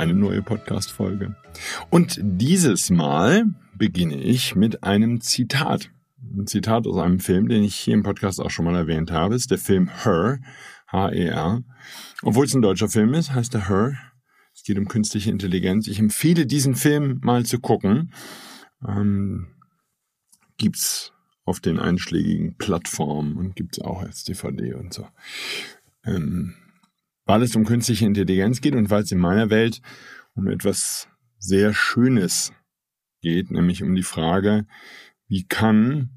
eine neue Podcast-Folge. Und dieses Mal beginne ich mit einem Zitat. Ein Zitat aus einem Film, den ich hier im Podcast auch schon mal erwähnt habe, ist der Film Her, H-E-R. Obwohl es ein deutscher Film ist, heißt er Her. Es geht um künstliche Intelligenz. Ich empfehle diesen Film mal zu gucken. Ähm, gibt's auf den einschlägigen Plattformen und gibt's auch als DVD und so. Ähm, weil es um künstliche Intelligenz geht und weil es in meiner Welt um etwas sehr Schönes geht, nämlich um die Frage, wie kann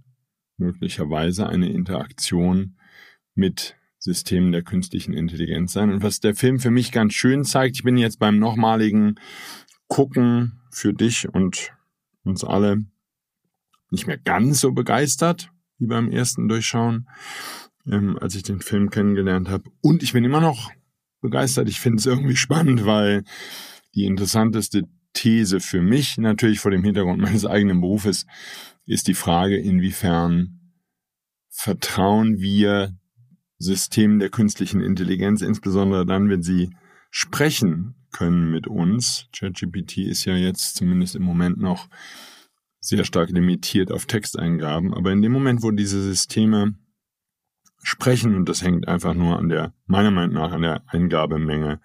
möglicherweise eine Interaktion mit Systemen der künstlichen Intelligenz sein. Und was der Film für mich ganz schön zeigt, ich bin jetzt beim nochmaligen Gucken für dich und uns alle nicht mehr ganz so begeistert wie beim ersten Durchschauen, ähm, als ich den Film kennengelernt habe. Und ich bin immer noch begeistert. Ich finde es irgendwie spannend, weil die interessanteste These für mich, natürlich vor dem Hintergrund meines eigenen Berufes, ist die Frage, inwiefern vertrauen wir Systemen der künstlichen Intelligenz, insbesondere dann, wenn sie sprechen können mit uns. ChatGPT ist ja jetzt zumindest im Moment noch sehr stark limitiert auf Texteingaben, aber in dem Moment, wo diese Systeme sprechen und das hängt einfach nur an der, meiner Meinung nach, an der Eingabemenge,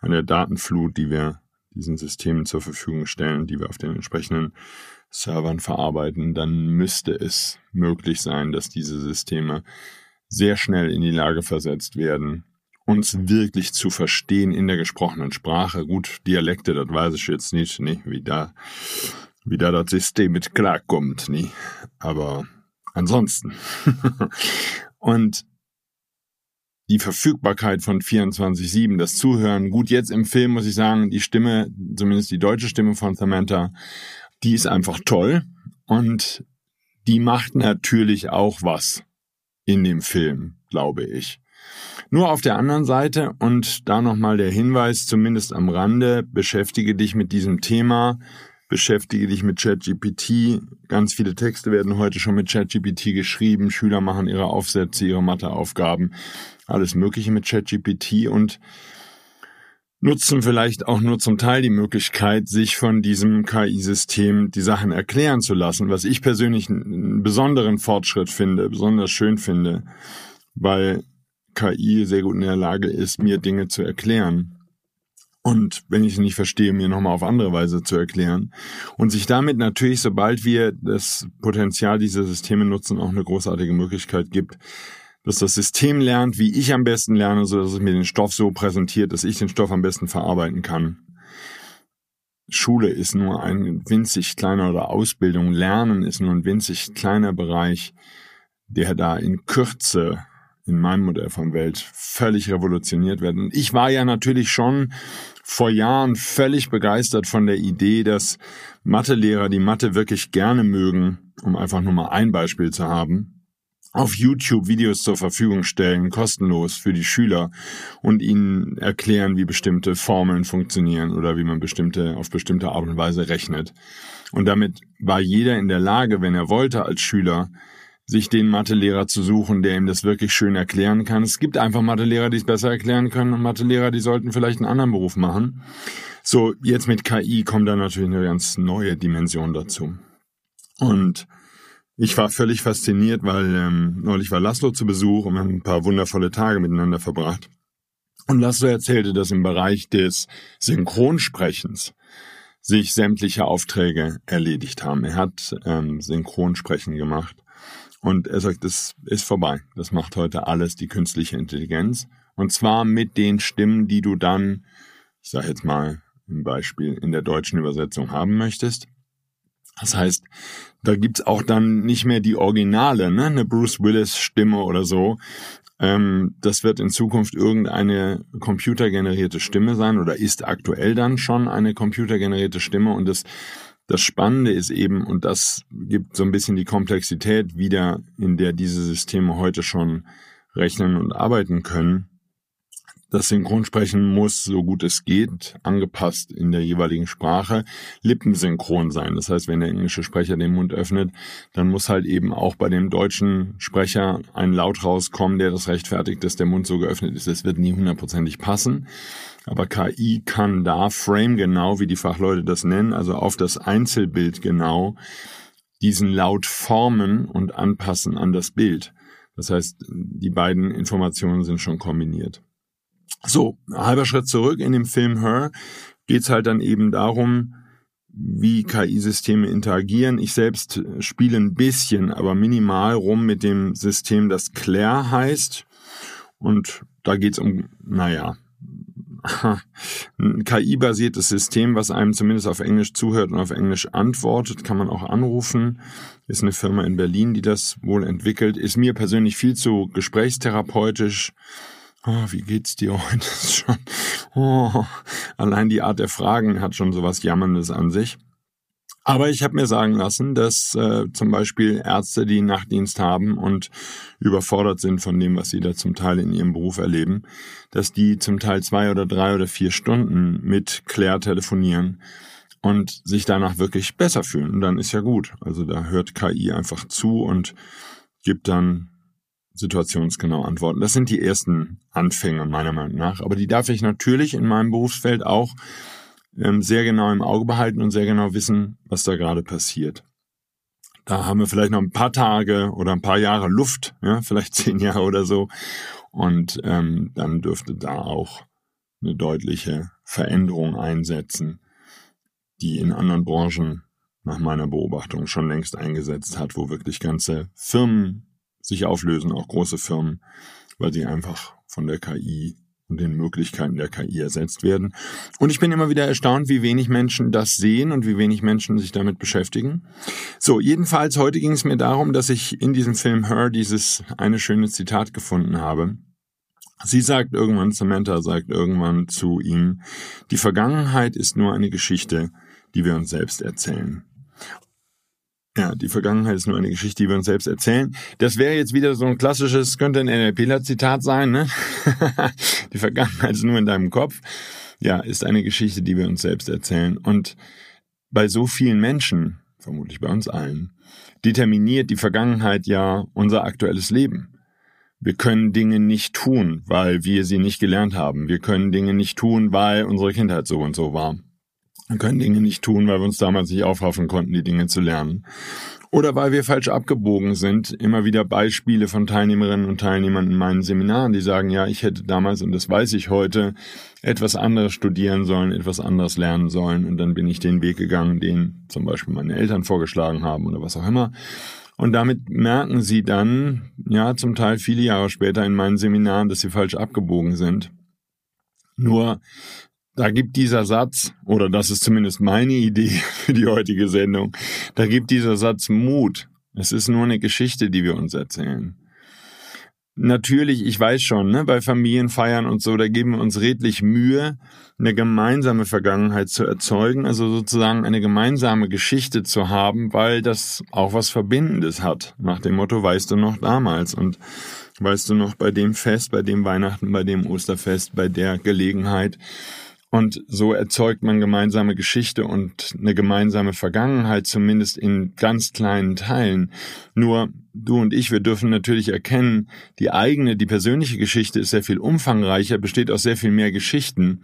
an der Datenflut, die wir diesen Systemen zur Verfügung stellen, die wir auf den entsprechenden Servern verarbeiten, dann müsste es möglich sein, dass diese Systeme sehr schnell in die Lage versetzt werden, uns wirklich zu verstehen in der gesprochenen Sprache. Gut, Dialekte, das weiß ich jetzt nicht, nee, wie da, wie da das System mit klarkommt, nee. Aber ansonsten. Und die Verfügbarkeit von 24-7, das Zuhören. Gut, jetzt im Film muss ich sagen, die Stimme, zumindest die deutsche Stimme von Samantha, die ist einfach toll. Und die macht natürlich auch was in dem Film, glaube ich. Nur auf der anderen Seite, und da nochmal der Hinweis, zumindest am Rande, beschäftige dich mit diesem Thema beschäftige dich mit ChatGPT. Ganz viele Texte werden heute schon mit ChatGPT geschrieben. Schüler machen ihre Aufsätze, ihre Matheaufgaben, alles Mögliche mit ChatGPT und nutzen vielleicht auch nur zum Teil die Möglichkeit, sich von diesem KI-System die Sachen erklären zu lassen, was ich persönlich einen besonderen Fortschritt finde, besonders schön finde, weil KI sehr gut in der Lage ist, mir Dinge zu erklären und wenn ich es nicht verstehe, mir nochmal auf andere Weise zu erklären. Und sich damit natürlich, sobald wir das Potenzial dieser Systeme nutzen, auch eine großartige Möglichkeit gibt, dass das System lernt, wie ich am besten lerne, so dass es mir den Stoff so präsentiert, dass ich den Stoff am besten verarbeiten kann. Schule ist nur ein winzig kleiner oder Ausbildung, Lernen ist nur ein winzig kleiner Bereich, der da in Kürze in meinem Modell von Welt völlig revolutioniert werden. ich war ja natürlich schon vor Jahren völlig begeistert von der Idee, dass Mathelehrer, die Mathe wirklich gerne mögen, um einfach nur mal ein Beispiel zu haben, auf YouTube Videos zur Verfügung stellen, kostenlos für die Schüler und ihnen erklären, wie bestimmte Formeln funktionieren oder wie man bestimmte, auf bestimmte Art und Weise rechnet. Und damit war jeder in der Lage, wenn er wollte als Schüler, sich den Mathelehrer zu suchen, der ihm das wirklich schön erklären kann. Es gibt einfach Mathelehrer, die es besser erklären können und Mathelehrer, die sollten vielleicht einen anderen Beruf machen. So, jetzt mit KI kommt da natürlich eine ganz neue Dimension dazu. Und ich war völlig fasziniert, weil ähm, neulich war Laszlo zu Besuch und wir haben ein paar wundervolle Tage miteinander verbracht. Und Laszlo erzählte, dass im Bereich des Synchronsprechens sich sämtliche Aufträge erledigt haben. Er hat ähm, Synchronsprechen gemacht und er sagt, das ist vorbei. Das macht heute alles die künstliche Intelligenz. Und zwar mit den Stimmen, die du dann, ich sage jetzt mal ein Beispiel, in der deutschen Übersetzung haben möchtest. Das heißt, da gibt's auch dann nicht mehr die Originale, ne? eine Bruce Willis-Stimme oder so. Ähm, das wird in Zukunft irgendeine computergenerierte Stimme sein oder ist aktuell dann schon eine computergenerierte Stimme. Und das, das Spannende ist eben, und das gibt so ein bisschen die Komplexität wieder, in der diese Systeme heute schon rechnen und arbeiten können, das Synchronsprechen muss, so gut es geht, angepasst in der jeweiligen Sprache, lippensynchron sein. Das heißt, wenn der englische Sprecher den Mund öffnet, dann muss halt eben auch bei dem deutschen Sprecher ein Laut rauskommen, der das rechtfertigt, dass der Mund so geöffnet ist. Das wird nie hundertprozentig passen. Aber KI kann da frame genau, wie die Fachleute das nennen, also auf das Einzelbild genau, diesen Laut formen und anpassen an das Bild. Das heißt, die beiden Informationen sind schon kombiniert. So, halber Schritt zurück in dem Film Her geht's halt dann eben darum, wie KI-Systeme interagieren. Ich selbst spiele ein bisschen, aber minimal rum mit dem System, das Claire heißt. Und da geht's um, naja, ein KI-basiertes System, was einem zumindest auf Englisch zuhört und auf Englisch antwortet, kann man auch anrufen. Ist eine Firma in Berlin, die das wohl entwickelt. Ist mir persönlich viel zu gesprächstherapeutisch Oh, wie geht's dir heute schon? Oh, allein die Art der Fragen hat schon sowas Jammerndes an sich. Aber ich habe mir sagen lassen, dass äh, zum Beispiel Ärzte, die Nachtdienst haben und überfordert sind von dem, was sie da zum Teil in ihrem Beruf erleben, dass die zum Teil zwei oder drei oder vier Stunden mit Claire telefonieren und sich danach wirklich besser fühlen. Und dann ist ja gut. Also da hört KI einfach zu und gibt dann situationsgenau antworten. Das sind die ersten Anfänge meiner Meinung nach. Aber die darf ich natürlich in meinem Berufsfeld auch ähm, sehr genau im Auge behalten und sehr genau wissen, was da gerade passiert. Da haben wir vielleicht noch ein paar Tage oder ein paar Jahre Luft, ja, vielleicht zehn Jahre oder so. Und ähm, dann dürfte da auch eine deutliche Veränderung einsetzen, die in anderen Branchen nach meiner Beobachtung schon längst eingesetzt hat, wo wirklich ganze Firmen sich auflösen, auch große Firmen, weil sie einfach von der KI und den Möglichkeiten der KI ersetzt werden. Und ich bin immer wieder erstaunt, wie wenig Menschen das sehen und wie wenig Menschen sich damit beschäftigen. So, jedenfalls heute ging es mir darum, dass ich in diesem Film Her dieses eine schöne Zitat gefunden habe. Sie sagt irgendwann, Samantha sagt irgendwann zu ihm, die Vergangenheit ist nur eine Geschichte, die wir uns selbst erzählen. Ja, die Vergangenheit ist nur eine Geschichte, die wir uns selbst erzählen. Das wäre jetzt wieder so ein klassisches, könnte ein NLPler-Zitat sein, ne? die Vergangenheit ist nur in deinem Kopf. Ja, ist eine Geschichte, die wir uns selbst erzählen. Und bei so vielen Menschen, vermutlich bei uns allen, determiniert die Vergangenheit ja unser aktuelles Leben. Wir können Dinge nicht tun, weil wir sie nicht gelernt haben. Wir können Dinge nicht tun, weil unsere Kindheit so und so war. Wir können Dinge nicht tun, weil wir uns damals nicht aufraffen konnten, die Dinge zu lernen. Oder weil wir falsch abgebogen sind. Immer wieder Beispiele von Teilnehmerinnen und Teilnehmern in meinen Seminaren, die sagen, ja, ich hätte damals, und das weiß ich heute, etwas anderes studieren sollen, etwas anderes lernen sollen. Und dann bin ich den Weg gegangen, den zum Beispiel meine Eltern vorgeschlagen haben oder was auch immer. Und damit merken sie dann, ja, zum Teil viele Jahre später in meinen Seminaren, dass sie falsch abgebogen sind. Nur da gibt dieser Satz, oder das ist zumindest meine Idee für die heutige Sendung, da gibt dieser Satz Mut. Es ist nur eine Geschichte, die wir uns erzählen. Natürlich, ich weiß schon, ne, bei Familienfeiern und so, da geben wir uns redlich Mühe, eine gemeinsame Vergangenheit zu erzeugen, also sozusagen eine gemeinsame Geschichte zu haben, weil das auch was Verbindendes hat. Nach dem Motto, weißt du noch damals und weißt du noch bei dem Fest, bei dem Weihnachten, bei dem Osterfest, bei der Gelegenheit. Und so erzeugt man gemeinsame Geschichte und eine gemeinsame Vergangenheit, zumindest in ganz kleinen Teilen. Nur du und ich, wir dürfen natürlich erkennen, die eigene, die persönliche Geschichte ist sehr viel umfangreicher, besteht aus sehr viel mehr Geschichten.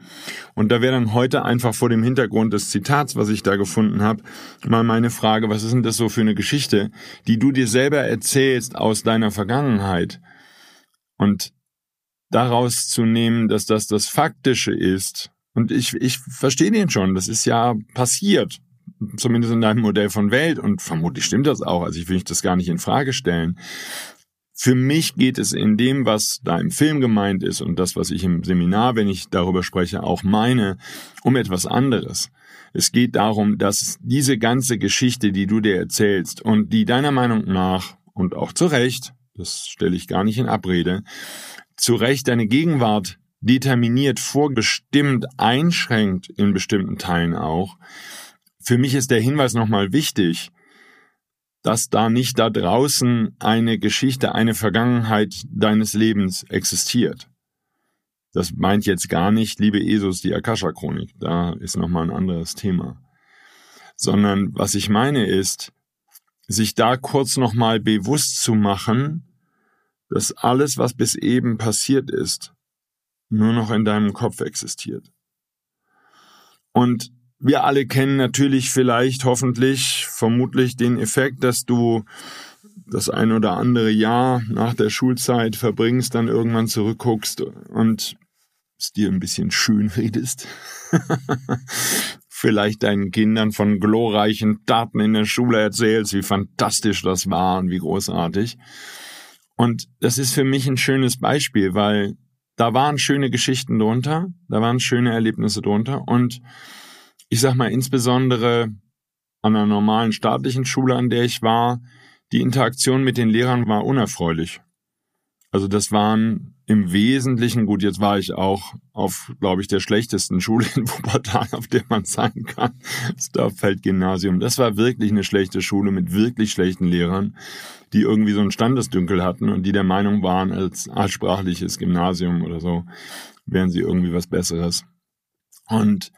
Und da wäre dann heute einfach vor dem Hintergrund des Zitats, was ich da gefunden habe, mal meine Frage, was ist denn das so für eine Geschichte, die du dir selber erzählst aus deiner Vergangenheit? Und daraus zu nehmen, dass das das Faktische ist, Und ich, ich verstehe den schon. Das ist ja passiert. Zumindest in deinem Modell von Welt. Und vermutlich stimmt das auch. Also ich will das gar nicht in Frage stellen. Für mich geht es in dem, was da im Film gemeint ist und das, was ich im Seminar, wenn ich darüber spreche, auch meine, um etwas anderes. Es geht darum, dass diese ganze Geschichte, die du dir erzählst und die deiner Meinung nach und auch zu Recht, das stelle ich gar nicht in Abrede, zu Recht deine Gegenwart determiniert, vorbestimmt, einschränkt in bestimmten Teilen auch. Für mich ist der Hinweis nochmal wichtig, dass da nicht da draußen eine Geschichte, eine Vergangenheit deines Lebens existiert. Das meint jetzt gar nicht, liebe Jesus, die Akasha-Chronik. Da ist nochmal ein anderes Thema. Sondern was ich meine ist, sich da kurz nochmal bewusst zu machen, dass alles, was bis eben passiert ist, nur noch in deinem Kopf existiert. Und wir alle kennen natürlich vielleicht, hoffentlich, vermutlich den Effekt, dass du das ein oder andere Jahr nach der Schulzeit verbringst, dann irgendwann zurückguckst und es dir ein bisschen schön redest. vielleicht deinen Kindern von glorreichen Taten in der Schule erzählst, wie fantastisch das war und wie großartig. Und das ist für mich ein schönes Beispiel, weil da waren schöne Geschichten drunter, da waren schöne Erlebnisse drunter und ich sag mal insbesondere an einer normalen staatlichen Schule, an der ich war, die Interaktion mit den Lehrern war unerfreulich. Also das waren im Wesentlichen, gut, jetzt war ich auch auf, glaube ich, der schlechtesten Schule in Wuppertal, auf der man sein kann, das Dorffeld-Gymnasium. Das war wirklich eine schlechte Schule mit wirklich schlechten Lehrern, die irgendwie so einen Standesdünkel hatten und die der Meinung waren, als altsprachliches Gymnasium oder so, wären sie irgendwie was Besseres. Und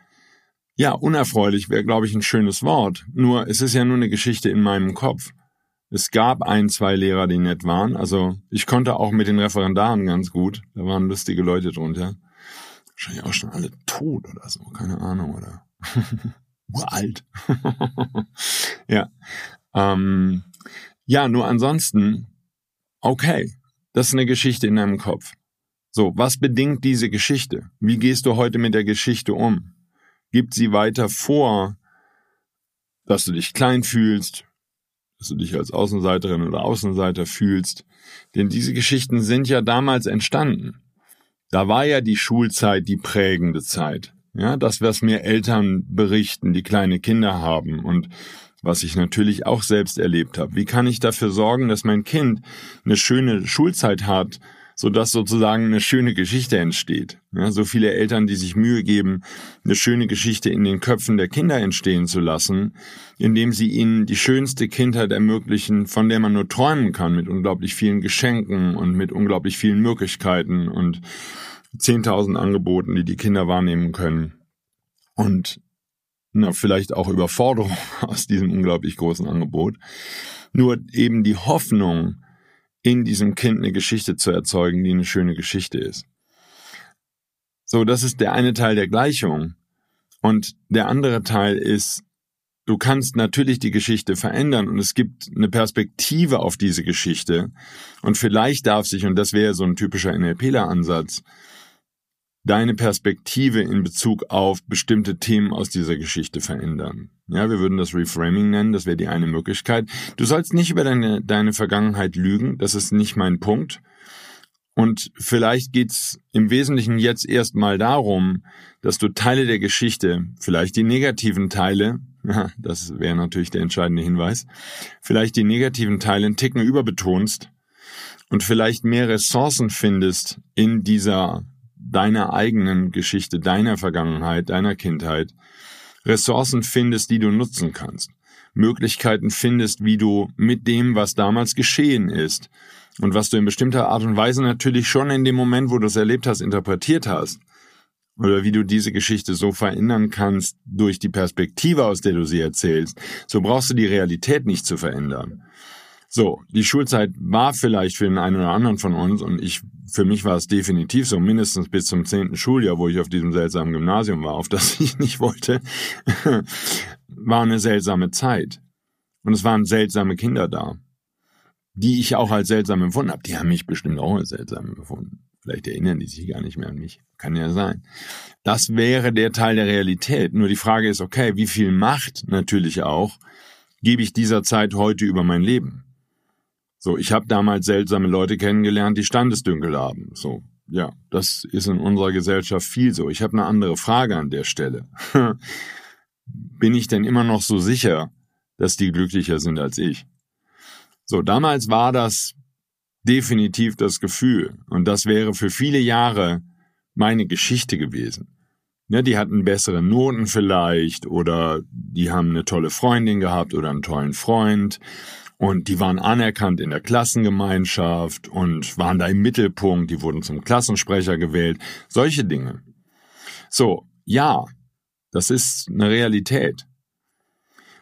ja, unerfreulich wäre, glaube ich, ein schönes Wort. Nur, es ist ja nur eine Geschichte in meinem Kopf. Es gab ein, zwei Lehrer, die nett waren. Also ich konnte auch mit den Referendaren ganz gut. Da waren lustige Leute drunter. Wahrscheinlich auch schon alle tot oder so, keine Ahnung, oder uralt. ja. Ähm, ja, nur ansonsten, okay, das ist eine Geschichte in deinem Kopf. So, was bedingt diese Geschichte? Wie gehst du heute mit der Geschichte um? gibt sie weiter vor, dass du dich klein fühlst, dass du dich als Außenseiterin oder Außenseiter fühlst. Denn diese Geschichten sind ja damals entstanden. Da war ja die Schulzeit die prägende Zeit. Ja, das, was mir Eltern berichten, die kleine Kinder haben und was ich natürlich auch selbst erlebt habe. Wie kann ich dafür sorgen, dass mein Kind eine schöne Schulzeit hat, sodass sozusagen eine schöne Geschichte entsteht. Ja, so viele Eltern, die sich Mühe geben, eine schöne Geschichte in den Köpfen der Kinder entstehen zu lassen, indem sie ihnen die schönste Kindheit ermöglichen, von der man nur träumen kann, mit unglaublich vielen Geschenken und mit unglaublich vielen Möglichkeiten und 10.000 Angeboten, die die Kinder wahrnehmen können. Und na, vielleicht auch Überforderung aus diesem unglaublich großen Angebot. Nur eben die Hoffnung, in diesem Kind eine Geschichte zu erzeugen, die eine schöne Geschichte ist. So, das ist der eine Teil der Gleichung. Und der andere Teil ist, du kannst natürlich die Geschichte verändern und es gibt eine Perspektive auf diese Geschichte. Und vielleicht darf sich, und das wäre so ein typischer NLPler-Ansatz, deine Perspektive in Bezug auf bestimmte Themen aus dieser Geschichte verändern. Ja, wir würden das Reframing nennen, das wäre die eine Möglichkeit. Du sollst nicht über deine, deine Vergangenheit lügen, das ist nicht mein Punkt. Und vielleicht geht's im Wesentlichen jetzt erstmal darum, dass du Teile der Geschichte, vielleicht die negativen Teile, das wäre natürlich der entscheidende Hinweis, vielleicht die negativen Teile einen Ticken überbetonst und vielleicht mehr Ressourcen findest in dieser deiner eigenen Geschichte, deiner Vergangenheit, deiner Kindheit Ressourcen findest, die du nutzen kannst. Möglichkeiten findest, wie du mit dem, was damals geschehen ist und was du in bestimmter Art und Weise natürlich schon in dem Moment, wo du es erlebt hast, interpretiert hast, oder wie du diese Geschichte so verändern kannst durch die Perspektive, aus der du sie erzählst, so brauchst du die Realität nicht zu verändern. So, die Schulzeit war vielleicht für den einen oder anderen von uns und ich, für mich war es definitiv so, mindestens bis zum zehnten Schuljahr, wo ich auf diesem seltsamen Gymnasium war, auf das ich nicht wollte, war eine seltsame Zeit. Und es waren seltsame Kinder da, die ich auch als seltsam empfunden habe. Die haben mich bestimmt auch als seltsam empfunden. Vielleicht erinnern die sich gar nicht mehr an mich. Kann ja sein. Das wäre der Teil der Realität. Nur die Frage ist, okay, wie viel Macht natürlich auch gebe ich dieser Zeit heute über mein Leben? So, ich habe damals seltsame Leute kennengelernt, die Standesdünkel haben. So, ja, das ist in unserer Gesellschaft viel so. Ich habe eine andere Frage an der Stelle. Bin ich denn immer noch so sicher, dass die glücklicher sind als ich? So, damals war das definitiv das Gefühl. Und das wäre für viele Jahre meine Geschichte gewesen. Ja, die hatten bessere Noten vielleicht oder die haben eine tolle Freundin gehabt oder einen tollen Freund und die waren anerkannt in der Klassengemeinschaft und waren da im Mittelpunkt, die wurden zum Klassensprecher gewählt, solche Dinge. So, ja, das ist eine Realität.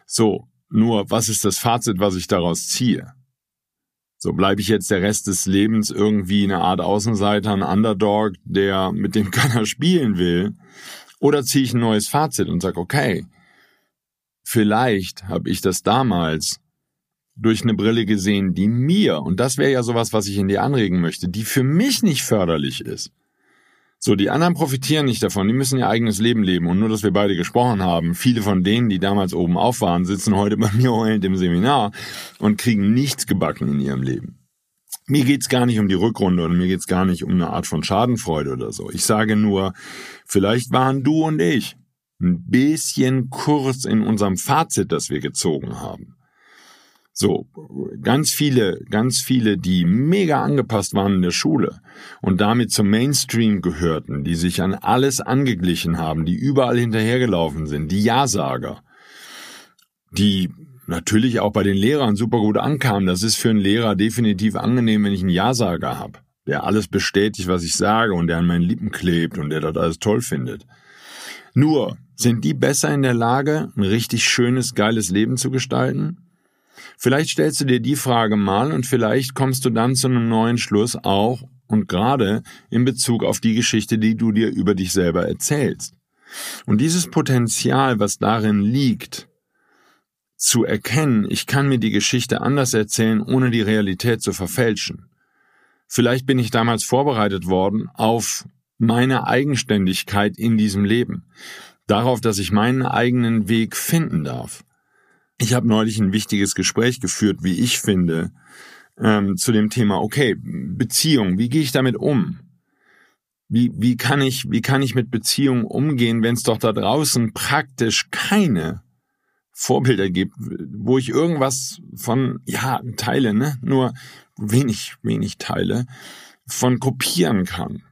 So, nur was ist das Fazit, was ich daraus ziehe? So bleibe ich jetzt der Rest des Lebens irgendwie eine Art Außenseiter, ein Underdog, der mit dem keiner spielen will, oder ziehe ich ein neues Fazit und sage, okay, vielleicht habe ich das damals durch eine Brille gesehen, die mir, und das wäre ja sowas, was ich in dir anregen möchte, die für mich nicht förderlich ist. So, die anderen profitieren nicht davon, die müssen ihr eigenes Leben leben. Und nur, dass wir beide gesprochen haben, viele von denen, die damals oben auf waren, sitzen heute bei mir heulend im Seminar und kriegen nichts gebacken in ihrem Leben. Mir geht's gar nicht um die Rückrunde und mir geht's gar nicht um eine Art von Schadenfreude oder so. Ich sage nur, vielleicht waren du und ich ein bisschen kurz in unserem Fazit, das wir gezogen haben. So, ganz viele, ganz viele, die mega angepasst waren in der Schule und damit zum Mainstream gehörten, die sich an alles angeglichen haben, die überall hinterhergelaufen sind, die Ja-Sager, die natürlich auch bei den Lehrern super gut ankamen. Das ist für einen Lehrer definitiv angenehm, wenn ich einen Ja-Sager habe, der alles bestätigt, was ich sage und der an meinen Lippen klebt und der das alles toll findet. Nur, sind die besser in der Lage, ein richtig schönes, geiles Leben zu gestalten? Vielleicht stellst du dir die Frage mal und vielleicht kommst du dann zu einem neuen Schluss auch und gerade in Bezug auf die Geschichte, die du dir über dich selber erzählst. Und dieses Potenzial, was darin liegt, zu erkennen, ich kann mir die Geschichte anders erzählen, ohne die Realität zu verfälschen. Vielleicht bin ich damals vorbereitet worden auf meine Eigenständigkeit in diesem Leben, darauf, dass ich meinen eigenen Weg finden darf. Ich habe neulich ein wichtiges Gespräch geführt, wie ich finde, ähm, zu dem Thema, okay, Beziehung, wie gehe ich damit um? Wie, wie, kann ich, wie kann ich mit Beziehungen umgehen, wenn es doch da draußen praktisch keine Vorbilder gibt, wo ich irgendwas von, ja, teile, ne? Nur wenig, wenig teile, von kopieren kann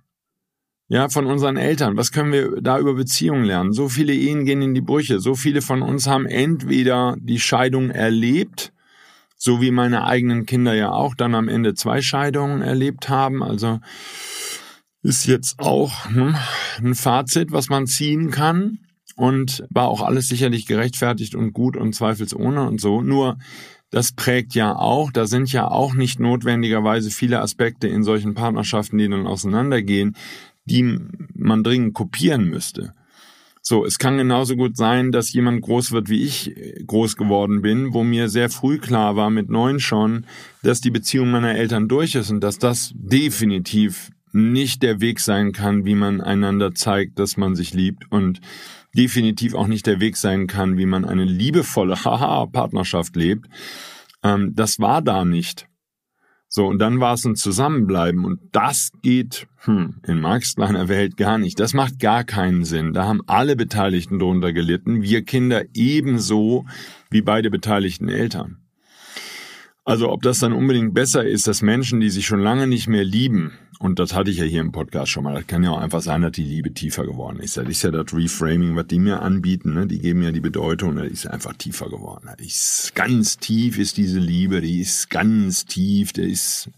ja, von unseren Eltern. Was können wir da über Beziehungen lernen? So viele Ehen gehen in die Brüche. So viele von uns haben entweder die Scheidung erlebt, so wie meine eigenen Kinder ja auch dann am Ende zwei Scheidungen erlebt haben. Also ist jetzt auch ne, ein Fazit, was man ziehen kann. Und war auch alles sicherlich gerechtfertigt und gut und zweifelsohne und so. Nur das prägt ja auch, da sind ja auch nicht notwendigerweise viele Aspekte in solchen Partnerschaften, die dann auseinandergehen, die man dringend kopieren müsste. So, es kann genauso gut sein, dass jemand groß wird, wie ich äh, groß geworden bin, wo mir sehr früh klar war, mit neun schon, dass die Beziehung meiner Eltern durch ist und dass das definitiv nicht der Weg sein kann, wie man einander zeigt, dass man sich liebt und definitiv auch nicht der Weg sein kann, wie man eine liebevolle Haha-Partnerschaft lebt. Ähm, das war da nicht. So, und dann war es ein Zusammenbleiben und das geht hm, in Marx kleiner Welt gar nicht. Das macht gar keinen Sinn. Da haben alle Beteiligten drunter gelitten, wir Kinder ebenso wie beide beteiligten Eltern. Also ob das dann unbedingt besser ist, dass Menschen, die sich schon lange nicht mehr lieben, und das hatte ich ja hier im Podcast schon mal, das kann ja auch einfach sein, dass die Liebe tiefer geworden ist. Das ist ja das Reframing, was die mir anbieten, ne? die geben ja die Bedeutung, das ist einfach tiefer geworden. Das ist ganz tief ist diese Liebe, die ist ganz tief, der ist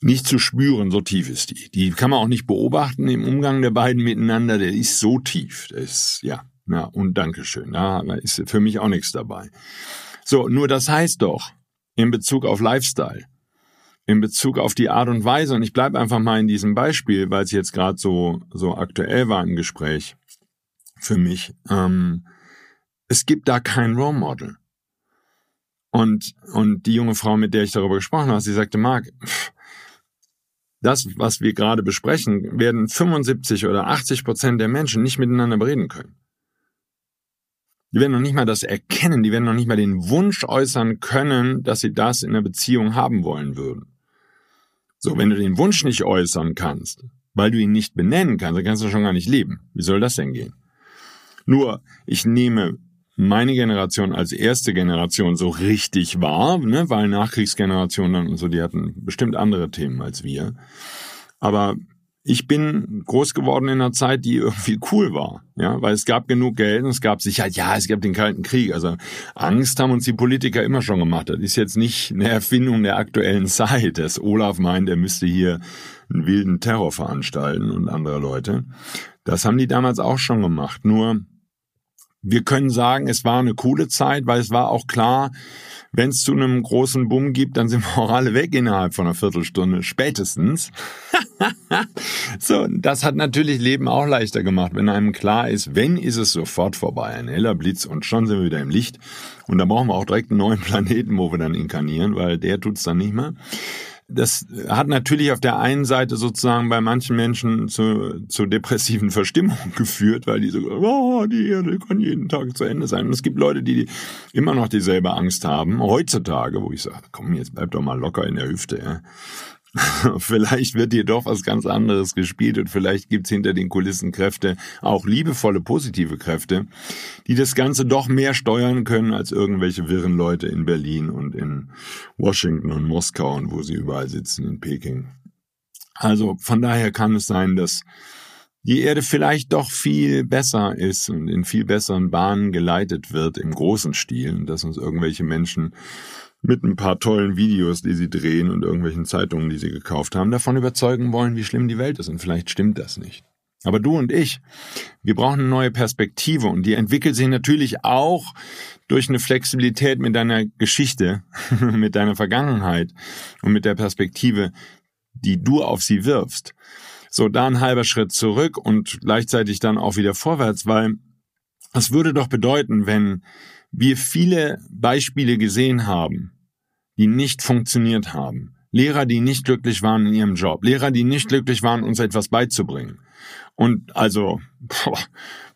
nicht zu spüren, so tief ist die. Die kann man auch nicht beobachten im Umgang der beiden miteinander, der ist so tief. Der ist, ja, ja, und Dankeschön. Da ist für mich auch nichts dabei. So, nur das heißt doch, in Bezug auf Lifestyle, in Bezug auf die Art und Weise, und ich bleibe einfach mal in diesem Beispiel, weil es jetzt gerade so, so aktuell war im Gespräch für mich, ähm, es gibt da kein Role Model. Und, und die junge Frau, mit der ich darüber gesprochen habe, sie sagte, Marc, das, was wir gerade besprechen, werden 75 oder 80 Prozent der Menschen nicht miteinander bereden können. Die werden noch nicht mal das erkennen, die werden noch nicht mal den Wunsch äußern können, dass sie das in einer Beziehung haben wollen würden. So, wenn du den Wunsch nicht äußern kannst, weil du ihn nicht benennen kannst, dann kannst du schon gar nicht leben. Wie soll das denn gehen? Nur, ich nehme meine Generation als erste Generation so richtig wahr, ne, weil Nachkriegsgenerationen und so, die hatten bestimmt andere Themen als wir. Aber ich bin groß geworden in einer Zeit, die irgendwie cool war, ja, weil es gab genug Geld und es gab Sicherheit, ja, es gab den Kalten Krieg, also Angst haben uns die Politiker immer schon gemacht. Das ist jetzt nicht eine Erfindung der aktuellen Zeit, dass Olaf meint, er müsste hier einen wilden Terror veranstalten und andere Leute. Das haben die damals auch schon gemacht, nur wir können sagen, es war eine coole Zeit, weil es war auch klar, wenn es zu einem großen Bumm gibt, dann sind wir auch alle weg innerhalb von einer Viertelstunde, spätestens. so, das hat natürlich Leben auch leichter gemacht, wenn einem klar ist, wenn ist es sofort vorbei, ein heller Blitz und schon sind wir wieder im Licht. Und da brauchen wir auch direkt einen neuen Planeten, wo wir dann inkarnieren, weil der tut's dann nicht mehr. Das hat natürlich auf der einen Seite sozusagen bei manchen Menschen zu, zu depressiven Verstimmungen geführt, weil die so, oh, die Erde kann jeden Tag zu Ende sein. Und es gibt Leute, die immer noch dieselbe Angst haben, heutzutage, wo ich sage, komm, jetzt bleib doch mal locker in der Hüfte. Ja. vielleicht wird hier doch was ganz anderes gespielt und vielleicht gibt's hinter den Kulissen Kräfte, auch liebevolle, positive Kräfte, die das Ganze doch mehr steuern können als irgendwelche wirren Leute in Berlin und in Washington und Moskau und wo sie überall sitzen in Peking. Also von daher kann es sein, dass die Erde vielleicht doch viel besser ist und in viel besseren Bahnen geleitet wird im großen Stil, dass uns irgendwelche Menschen mit ein paar tollen Videos, die sie drehen und irgendwelchen Zeitungen, die sie gekauft haben, davon überzeugen wollen, wie schlimm die Welt ist. Und vielleicht stimmt das nicht. Aber du und ich, wir brauchen eine neue Perspektive und die entwickelt sich natürlich auch durch eine Flexibilität mit deiner Geschichte, mit deiner Vergangenheit und mit der Perspektive, die du auf sie wirfst. So, da ein halber Schritt zurück und gleichzeitig dann auch wieder vorwärts, weil es würde doch bedeuten, wenn wir viele Beispiele gesehen haben, die nicht funktioniert haben. Lehrer, die nicht glücklich waren in ihrem Job. Lehrer, die nicht glücklich waren, uns etwas beizubringen. Und also, boah,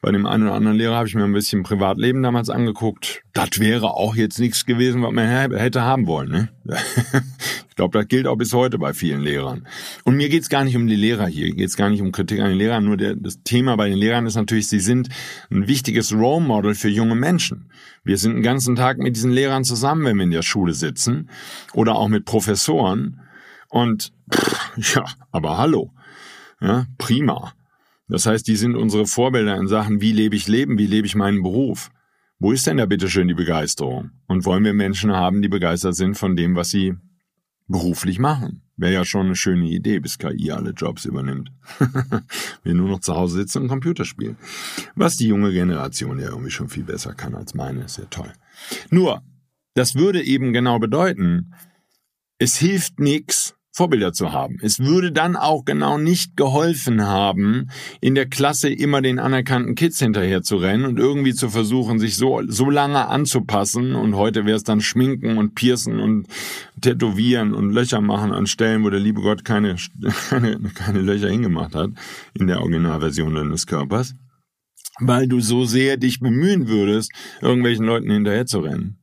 bei dem einen oder anderen Lehrer habe ich mir ein bisschen Privatleben damals angeguckt. Das wäre auch jetzt nichts gewesen, was man hätte haben wollen. Ne? ich glaube, das gilt auch bis heute bei vielen Lehrern. Und mir geht's gar nicht um die Lehrer hier, geht's gar nicht um Kritik an den Lehrern. Nur der, das Thema bei den Lehrern ist natürlich, sie sind ein wichtiges Role Model für junge Menschen. Wir sind den ganzen Tag mit diesen Lehrern zusammen, wenn wir in der Schule sitzen oder auch mit Professoren. Und pff, ja, aber hallo. Ja, prima. Das heißt, die sind unsere Vorbilder in Sachen, wie lebe ich Leben, wie lebe ich meinen Beruf. Wo ist denn da bitteschön die Begeisterung? Und wollen wir Menschen haben, die begeistert sind von dem, was sie beruflich machen? Wäre ja schon eine schöne Idee, bis KI alle Jobs übernimmt. wir nur noch zu Hause sitzen und Computer spielen. Was die junge Generation ja irgendwie schon viel besser kann als meine, ist ja toll. Nur, das würde eben genau bedeuten, es hilft nichts, Vorbilder zu haben. Es würde dann auch genau nicht geholfen haben, in der Klasse immer den anerkannten Kids hinterher zu rennen und irgendwie zu versuchen, sich so, so lange anzupassen. Und heute wäre es dann Schminken und Piercen und Tätowieren und Löcher machen an Stellen, wo der liebe Gott keine, keine, keine Löcher hingemacht hat in der Originalversion deines Körpers. Weil du so sehr dich bemühen würdest, irgendwelchen Leuten hinterher zu rennen.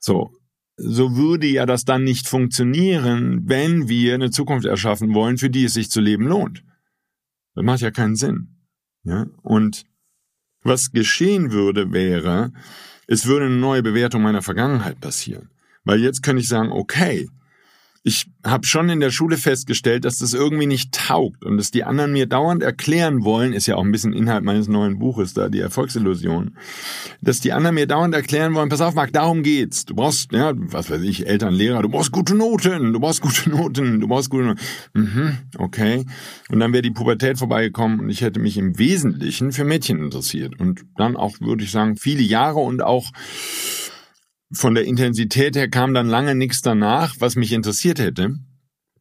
So, so würde ja das dann nicht funktionieren, wenn wir eine Zukunft erschaffen wollen, für die es sich zu leben lohnt. Das macht ja keinen Sinn. Ja? Und was geschehen würde, wäre, es würde eine neue Bewertung meiner Vergangenheit passieren. Weil jetzt könnte ich sagen, okay, ich habe schon in der Schule festgestellt, dass das irgendwie nicht taugt und dass die anderen mir dauernd erklären wollen, ist ja auch ein bisschen Inhalt meines neuen Buches da, die Erfolgsillusion, dass die anderen mir dauernd erklären wollen, pass auf, Marc, darum geht's. Du brauchst, ja, was weiß ich, Eltern, Lehrer, du brauchst gute Noten, du brauchst gute Noten, du brauchst gute Noten. Mhm, okay. Und dann wäre die Pubertät vorbeigekommen und ich hätte mich im Wesentlichen für Mädchen interessiert. Und dann auch, würde ich sagen, viele Jahre und auch von der Intensität her kam dann lange nichts danach, was mich interessiert hätte.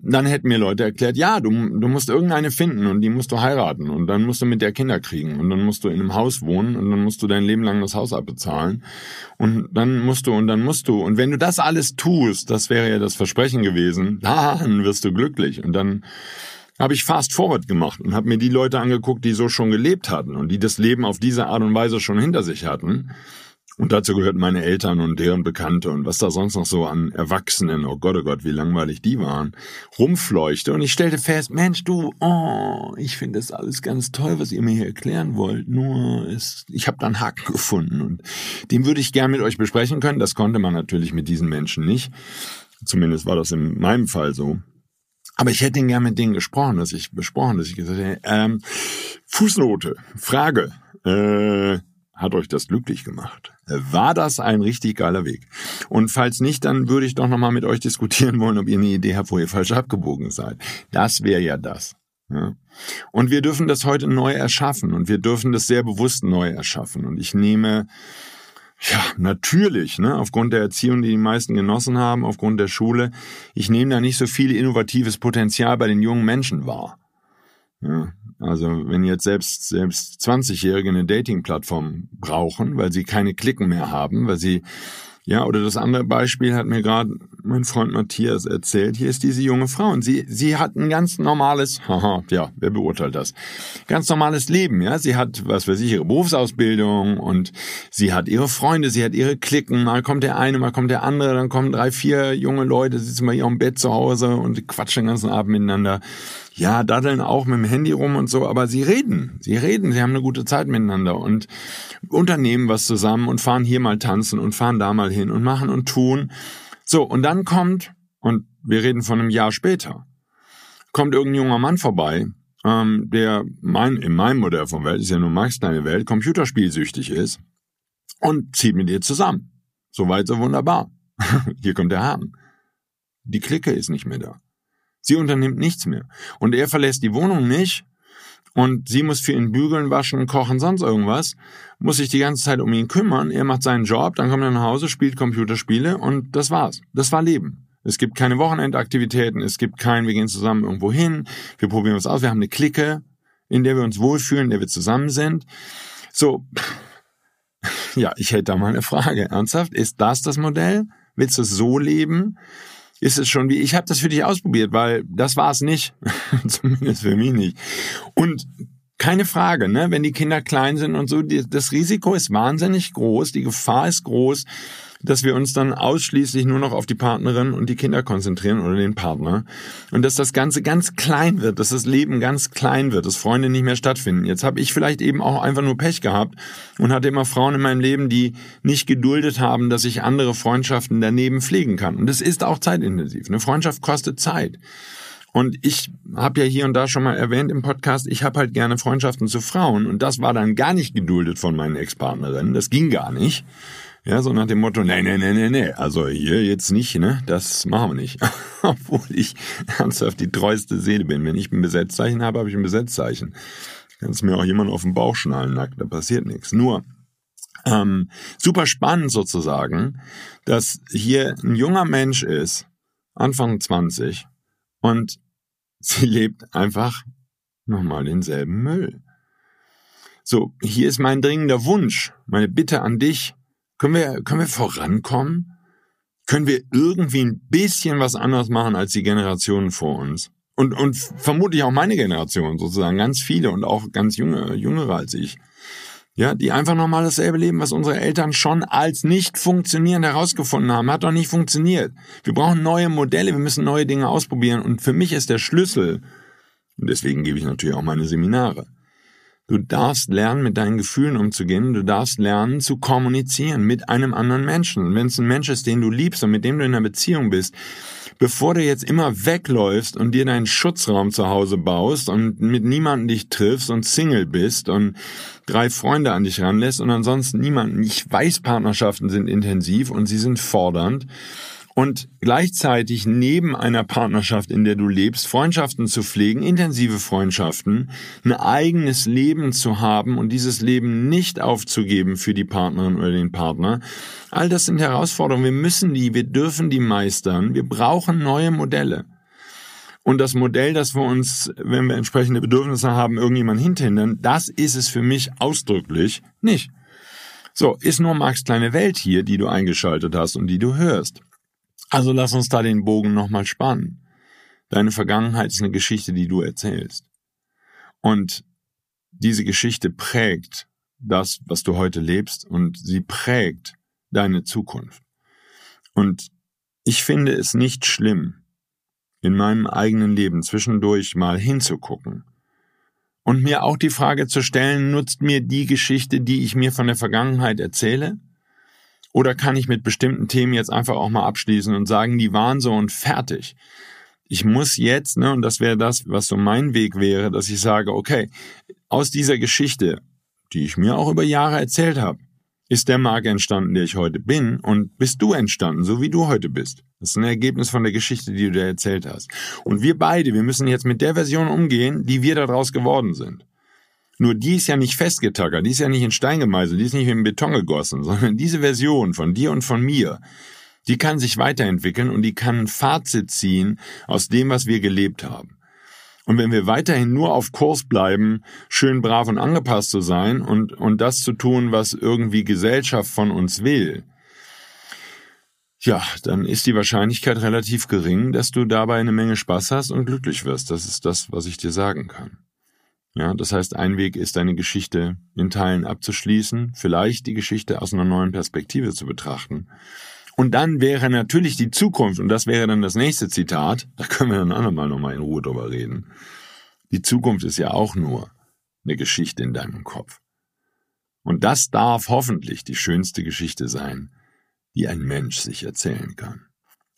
dann hätten mir Leute erklärt, ja, du, du musst irgendeine finden und die musst du heiraten und dann musst du mit der Kinder kriegen und dann musst du in einem Haus wohnen und dann musst du dein Leben lang das Haus abbezahlen und dann musst du und dann musst du. Und wenn du das alles tust, das wäre ja das Versprechen gewesen, dann wirst du glücklich. Und dann habe ich fast forward gemacht und habe mir die Leute angeguckt, die so schon gelebt hatten und die das Leben auf diese Art und Weise schon hinter sich hatten und dazu gehörten meine Eltern und deren Bekannte und was da sonst noch so an Erwachsenen, oh Gott, oh Gott, wie langweilig die waren, rumfleuchte. Und ich stellte fest, Mensch, du, oh, ich finde das alles ganz toll, was ihr mir hier erklären wollt. Nur, ist, ich habe da einen Haken gefunden und den würde ich gern mit euch besprechen können. Das konnte man natürlich mit diesen Menschen nicht. Zumindest war das in meinem Fall so. Aber ich hätte ihn gern mit denen gesprochen, dass ich besprochen, dass ich gesagt hätte, ähm, Fußnote, Frage, äh, hat euch das glücklich gemacht? War das ein richtig geiler Weg? Und falls nicht, dann würde ich doch nochmal mit euch diskutieren wollen, ob ihr eine Idee habt, wo ihr falsch abgebogen seid. Das wäre ja das. Ja. Und wir dürfen das heute neu erschaffen und wir dürfen das sehr bewusst neu erschaffen. Und ich nehme, ja, natürlich, ne, aufgrund der Erziehung, die die meisten genossen haben, aufgrund der Schule, ich nehme da nicht so viel innovatives Potenzial bei den jungen Menschen wahr. Ja, also wenn jetzt selbst selbst 20-Jährige eine Dating-Plattform brauchen, weil sie keine Klicken mehr haben, weil sie ja, oder das andere Beispiel hat mir gerade mein Freund Matthias erzählt. Hier ist diese junge Frau und sie, sie hat ein ganz normales, haha, ja, wer beurteilt das? Ganz normales Leben, ja. Sie hat, was weiß ich, ihre Berufsausbildung und sie hat ihre Freunde, sie hat ihre Klicken. Mal kommt der eine, mal kommt der andere, dann kommen drei, vier junge Leute, sitzen bei ihrem Bett zu Hause und quatschen den ganzen Abend miteinander ja, daddeln auch mit dem Handy rum und so, aber sie reden, sie reden, sie haben eine gute Zeit miteinander und unternehmen was zusammen und fahren hier mal tanzen und fahren da mal hin und machen und tun. So, und dann kommt, und wir reden von einem Jahr später, kommt irgendein junger Mann vorbei, ähm, der mein, in meinem Modell von Welt, ist ja nur Max kleine Welt, computerspielsüchtig ist und zieht mit ihr zusammen. Soweit so wunderbar. Hier kommt der Haken. Die Clique ist nicht mehr da. Sie unternimmt nichts mehr. Und er verlässt die Wohnung nicht und sie muss für ihn bügeln, waschen, kochen, sonst irgendwas, muss sich die ganze Zeit um ihn kümmern. Er macht seinen Job, dann kommt er nach Hause, spielt Computerspiele und das war's. Das war Leben. Es gibt keine Wochenendaktivitäten, es gibt kein, wir gehen zusammen irgendwo hin, wir probieren was aus, wir haben eine Clique, in der wir uns wohlfühlen, in der wir zusammen sind. So, ja, ich hätte da mal eine Frage. Ernsthaft? Ist das das Modell? Willst du so leben? Ist es schon wie, ich habe das für dich ausprobiert, weil das war es nicht. Zumindest für mich nicht. Und keine Frage, ne? wenn die Kinder klein sind und so, die, das Risiko ist wahnsinnig groß, die Gefahr ist groß, dass wir uns dann ausschließlich nur noch auf die Partnerin und die Kinder konzentrieren oder den Partner und dass das Ganze ganz klein wird, dass das Leben ganz klein wird, dass Freunde nicht mehr stattfinden. Jetzt habe ich vielleicht eben auch einfach nur Pech gehabt und hatte immer Frauen in meinem Leben, die nicht geduldet haben, dass ich andere Freundschaften daneben pflegen kann. Und das ist auch zeitintensiv. Eine Freundschaft kostet Zeit. Und ich habe ja hier und da schon mal erwähnt im Podcast, ich habe halt gerne Freundschaften zu Frauen und das war dann gar nicht geduldet von meinen Ex-Partnerinnen. Das ging gar nicht. Ja, so nach dem Motto, nee, nee, nee, nee, nee, also hier jetzt nicht, ne, das machen wir nicht. Obwohl ich ernsthaft die treueste Seele bin. Wenn ich ein Besetzzeichen habe, habe ich ein Besetzzeichen. Kannst mir auch jemand auf den Bauch schnallen, nackt, da passiert nichts. Nur, ähm, super spannend sozusagen, dass hier ein junger Mensch ist, Anfang 20, und sie lebt einfach nochmal denselben Müll. So, hier ist mein dringender Wunsch, meine Bitte an dich. Können wir, können wir vorankommen? Können wir irgendwie ein bisschen was anderes machen als die Generationen vor uns? Und, und vermutlich auch meine Generation sozusagen, ganz viele und auch ganz junge, jüngere als ich ja, die einfach nochmal dasselbe leben, was unsere Eltern schon als nicht funktionierend herausgefunden haben. Hat doch nicht funktioniert. Wir brauchen neue Modelle, wir müssen neue Dinge ausprobieren. Und für mich ist der Schlüssel, und deswegen gebe ich natürlich auch meine Seminare, Du darfst lernen, mit deinen Gefühlen umzugehen. Du darfst lernen, zu kommunizieren mit einem anderen Menschen. Wenn es ein Mensch ist, den du liebst und mit dem du in einer Beziehung bist, bevor du jetzt immer wegläufst und dir deinen Schutzraum zu Hause baust und mit niemandem dich triffst und Single bist und drei Freunde an dich ranlässt und ansonsten niemanden. Ich weiß, Partnerschaften sind intensiv und sie sind fordernd und gleichzeitig neben einer Partnerschaft, in der du lebst, Freundschaften zu pflegen, intensive Freundschaften, ein eigenes Leben zu haben und dieses Leben nicht aufzugeben für die Partnerin oder den Partner. All das sind Herausforderungen. Wir müssen die, wir dürfen die meistern. Wir brauchen neue Modelle. und das Modell, das wir uns, wenn wir entsprechende Bedürfnisse haben, irgendjemand hinterhindern, das ist es für mich ausdrücklich nicht. So, ist nur Marx kleine Welt hier, die du eingeschaltet hast und die du hörst. Also lass uns da den Bogen nochmal spannen. Deine Vergangenheit ist eine Geschichte, die du erzählst. Und diese Geschichte prägt das, was du heute lebst und sie prägt deine Zukunft. Und ich finde es nicht schlimm, in meinem eigenen Leben zwischendurch mal hinzugucken und mir auch die Frage zu stellen, nutzt mir die Geschichte, die ich mir von der Vergangenheit erzähle? Oder kann ich mit bestimmten Themen jetzt einfach auch mal abschließen und sagen, die waren so und fertig? Ich muss jetzt, ne, und das wäre das, was so mein Weg wäre, dass ich sage, okay, aus dieser Geschichte, die ich mir auch über Jahre erzählt habe, ist der Marc entstanden, der ich heute bin, und bist du entstanden, so wie du heute bist. Das ist ein Ergebnis von der Geschichte, die du dir erzählt hast. Und wir beide, wir müssen jetzt mit der Version umgehen, die wir daraus geworden sind. Nur die ist ja nicht festgetackert, die ist ja nicht in Stein gemeißelt, die ist nicht in Beton gegossen, sondern diese Version von dir und von mir, die kann sich weiterentwickeln und die kann ein Fazit ziehen aus dem, was wir gelebt haben. Und wenn wir weiterhin nur auf Kurs bleiben, schön brav und angepasst zu sein und, und das zu tun, was irgendwie Gesellschaft von uns will, ja, dann ist die Wahrscheinlichkeit relativ gering, dass du dabei eine Menge Spaß hast und glücklich wirst. Das ist das, was ich dir sagen kann. Ja, das heißt, ein Weg ist, deine Geschichte in Teilen abzuschließen, vielleicht die Geschichte aus einer neuen Perspektive zu betrachten und dann wäre natürlich die Zukunft, und das wäre dann das nächste Zitat, da können wir dann andermal nochmal in Ruhe drüber reden. Die Zukunft ist ja auch nur eine Geschichte in deinem Kopf. Und das darf hoffentlich die schönste Geschichte sein, die ein Mensch sich erzählen kann.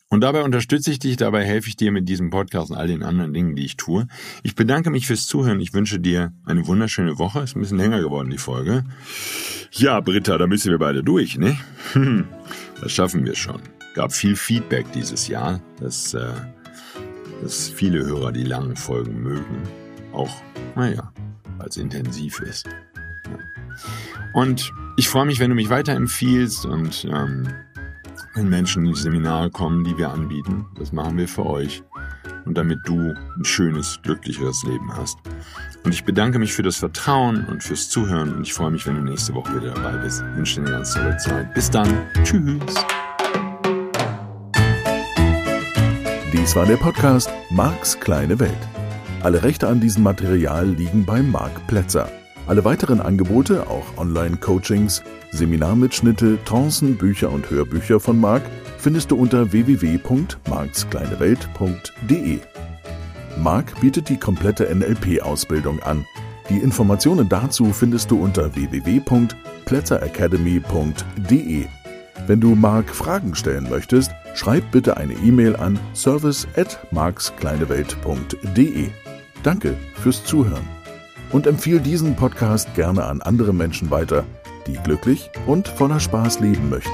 Und dabei unterstütze ich dich, dabei helfe ich dir mit diesem Podcast und all den anderen Dingen, die ich tue. Ich bedanke mich fürs Zuhören. Ich wünsche dir eine wunderschöne Woche. Ist ein bisschen länger geworden, die Folge. Ja, Britta, da müssen wir beide durch, ne? Das schaffen wir schon. Gab viel Feedback dieses Jahr, dass, äh, dass viele Hörer die langen Folgen mögen. Auch, naja, weil es intensiv ist. Und ich freue mich, wenn du mich weiterempfiehlst und ähm, wenn Menschen in die Seminare kommen, die wir anbieten. Das machen wir für euch und damit du ein schönes, glücklicheres Leben hast. Und ich bedanke mich für das Vertrauen und fürs Zuhören und ich freue mich, wenn du nächste Woche wieder dabei bist. Ich wünsche dir eine ganz tolle Zeit. Bis dann. Tschüss. Dies war der Podcast Marks kleine Welt. Alle Rechte an diesem Material liegen bei Marc Plätzer. Alle weiteren Angebote, auch Online-Coachings, Seminarmitschnitte, Trancen, Bücher und Hörbücher von Marc findest du unter www.markskleinewelt.de. Marc bietet die komplette NLP-Ausbildung an. Die Informationen dazu findest du unter www.plätzeracademy.de. Wenn du Marc Fragen stellen möchtest, schreib bitte eine E-Mail an service at markskleinewelt.de. Danke fürs Zuhören und empfiehl diesen Podcast gerne an andere Menschen weiter, die glücklich und voller Spaß leben möchten.